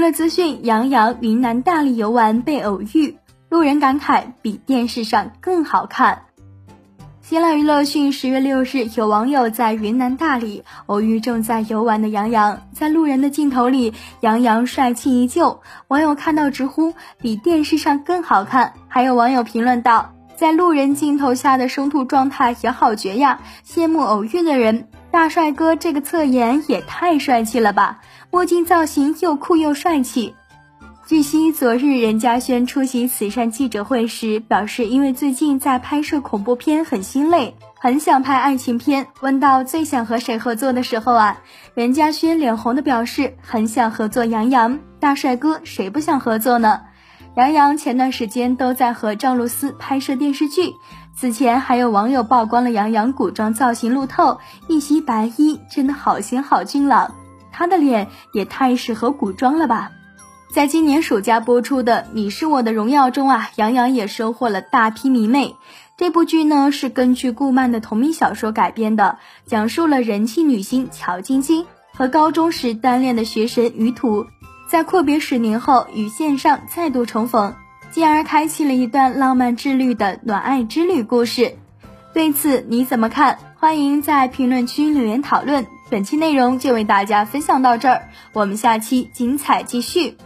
娱乐资讯：杨洋云南大理游玩被偶遇，路人感慨比电视上更好看。新浪娱乐讯，十月六日，有网友在云南大理偶遇正在游玩的杨洋，在路人的镜头里，杨洋帅气依旧。网友看到直呼比电视上更好看，还有网友评论道，在路人镜头下的生图状态也好绝呀，羡慕偶遇的人。大帅哥这个侧颜也太帅气了吧，墨镜造型又酷又帅气。据悉，昨日任嘉轩出席慈善记者会时表示，因为最近在拍摄恐怖片很心累，很想拍爱情片。问到最想和谁合作的时候啊，任嘉轩脸红的表示很想合作杨洋大帅哥，谁不想合作呢？杨洋前段时间都在和赵露思拍摄电视剧，此前还有网友曝光了杨洋古装造型路透，一袭白衣真的好仙好俊朗，他的脸也太适合古装了吧。在今年暑假播出的《你是我的荣耀》中啊，杨洋也收获了大批迷妹。这部剧呢是根据顾漫的同名小说改编的，讲述了人气女星乔晶晶和高中时单恋的学神于途，在阔别十年后与线上再度重逢，进而开启了一段浪漫治愈的暖爱之旅故事。对此你怎么看？欢迎在评论区留言讨论。本期内容就为大家分享到这儿，我们下期精彩继续。